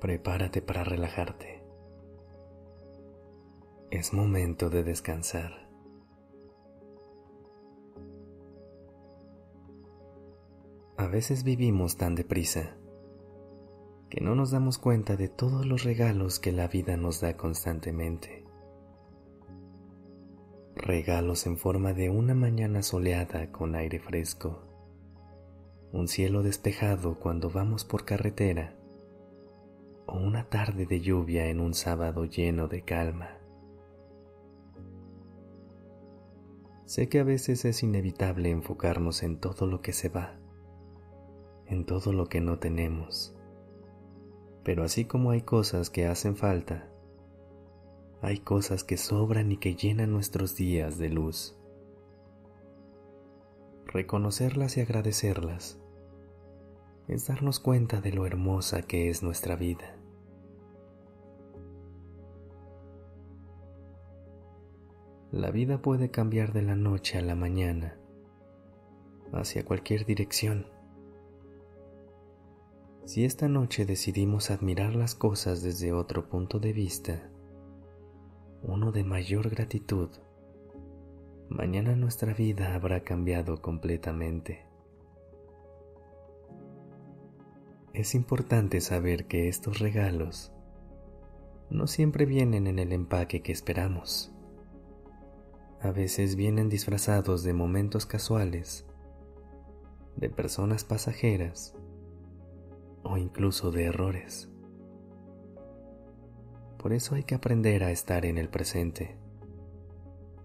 Prepárate para relajarte. Es momento de descansar. A veces vivimos tan deprisa que no nos damos cuenta de todos los regalos que la vida nos da constantemente. Regalos en forma de una mañana soleada con aire fresco un cielo despejado cuando vamos por carretera o una tarde de lluvia en un sábado lleno de calma. Sé que a veces es inevitable enfocarnos en todo lo que se va, en todo lo que no tenemos, pero así como hay cosas que hacen falta, hay cosas que sobran y que llenan nuestros días de luz reconocerlas y agradecerlas es darnos cuenta de lo hermosa que es nuestra vida. La vida puede cambiar de la noche a la mañana, hacia cualquier dirección. Si esta noche decidimos admirar las cosas desde otro punto de vista, uno de mayor gratitud, mañana nuestra vida habrá cambiado completamente. Es importante saber que estos regalos no siempre vienen en el empaque que esperamos. A veces vienen disfrazados de momentos casuales, de personas pasajeras o incluso de errores. Por eso hay que aprender a estar en el presente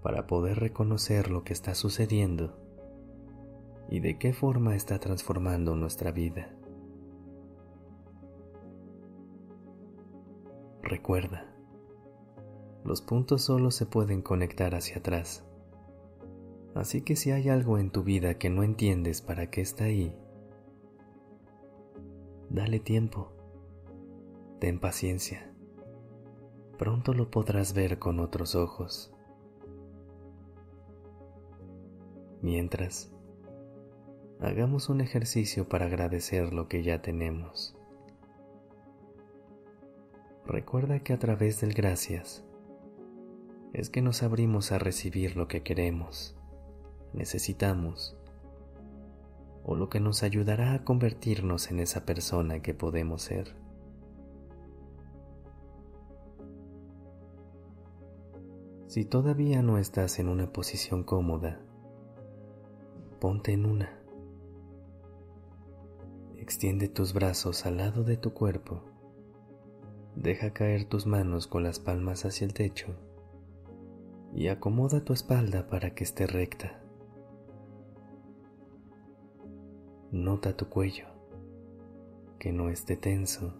para poder reconocer lo que está sucediendo y de qué forma está transformando nuestra vida. Recuerda, los puntos solo se pueden conectar hacia atrás. Así que si hay algo en tu vida que no entiendes para qué está ahí, dale tiempo, ten paciencia. Pronto lo podrás ver con otros ojos. Mientras, hagamos un ejercicio para agradecer lo que ya tenemos. Recuerda que a través del gracias es que nos abrimos a recibir lo que queremos, necesitamos, o lo que nos ayudará a convertirnos en esa persona que podemos ser. Si todavía no estás en una posición cómoda, ponte en una. Extiende tus brazos al lado de tu cuerpo. Deja caer tus manos con las palmas hacia el techo y acomoda tu espalda para que esté recta. Nota tu cuello, que no esté tenso.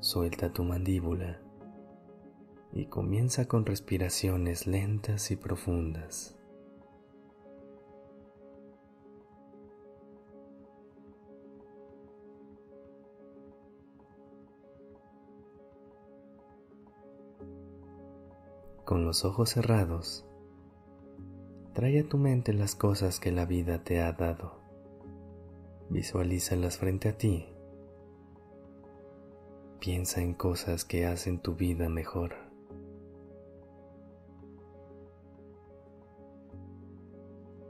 Suelta tu mandíbula y comienza con respiraciones lentas y profundas. Con los ojos cerrados, trae a tu mente las cosas que la vida te ha dado. Visualízalas frente a ti. Piensa en cosas que hacen tu vida mejor.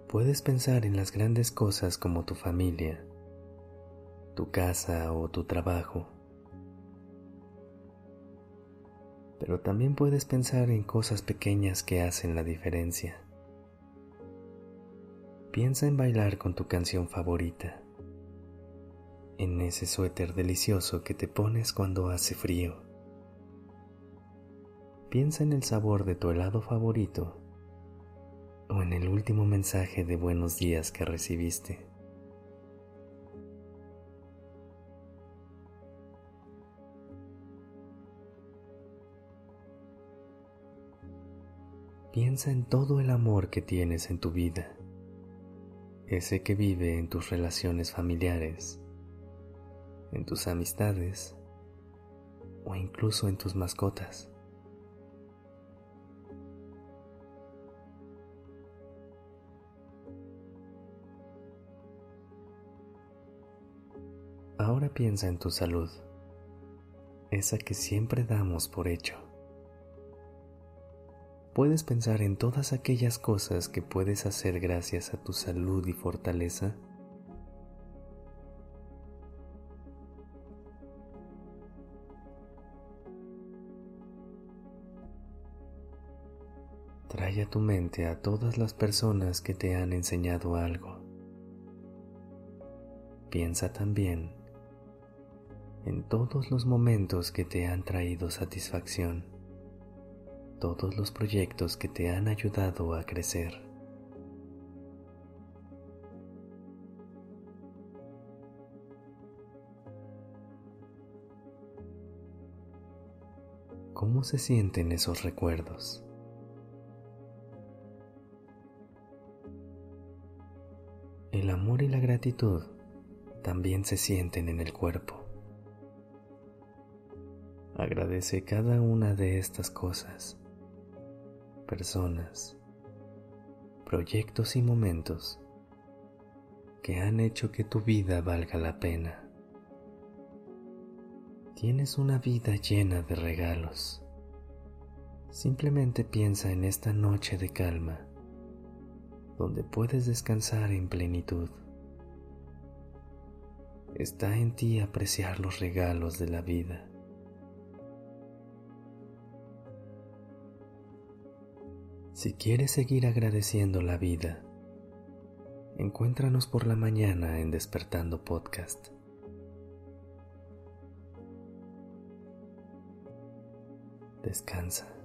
Puedes pensar en las grandes cosas como tu familia, tu casa o tu trabajo pero también puedes pensar en cosas pequeñas que hacen la diferencia. Piensa en bailar con tu canción favorita, en ese suéter delicioso que te pones cuando hace frío. Piensa en el sabor de tu helado favorito o en el último mensaje de buenos días que recibiste. Piensa en todo el amor que tienes en tu vida, ese que vive en tus relaciones familiares, en tus amistades o incluso en tus mascotas. Ahora piensa en tu salud, esa que siempre damos por hecho puedes pensar en todas aquellas cosas que puedes hacer gracias a tu salud y fortaleza? Trae a tu mente a todas las personas que te han enseñado algo. Piensa también en todos los momentos que te han traído satisfacción todos los proyectos que te han ayudado a crecer. ¿Cómo se sienten esos recuerdos? El amor y la gratitud también se sienten en el cuerpo. Agradece cada una de estas cosas personas, proyectos y momentos que han hecho que tu vida valga la pena. Tienes una vida llena de regalos. Simplemente piensa en esta noche de calma, donde puedes descansar en plenitud. Está en ti apreciar los regalos de la vida. Si quieres seguir agradeciendo la vida, encuéntranos por la mañana en Despertando Podcast. Descansa.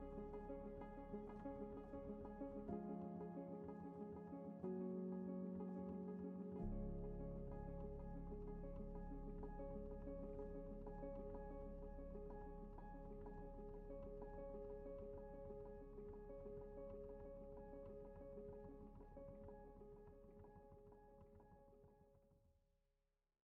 Thank you.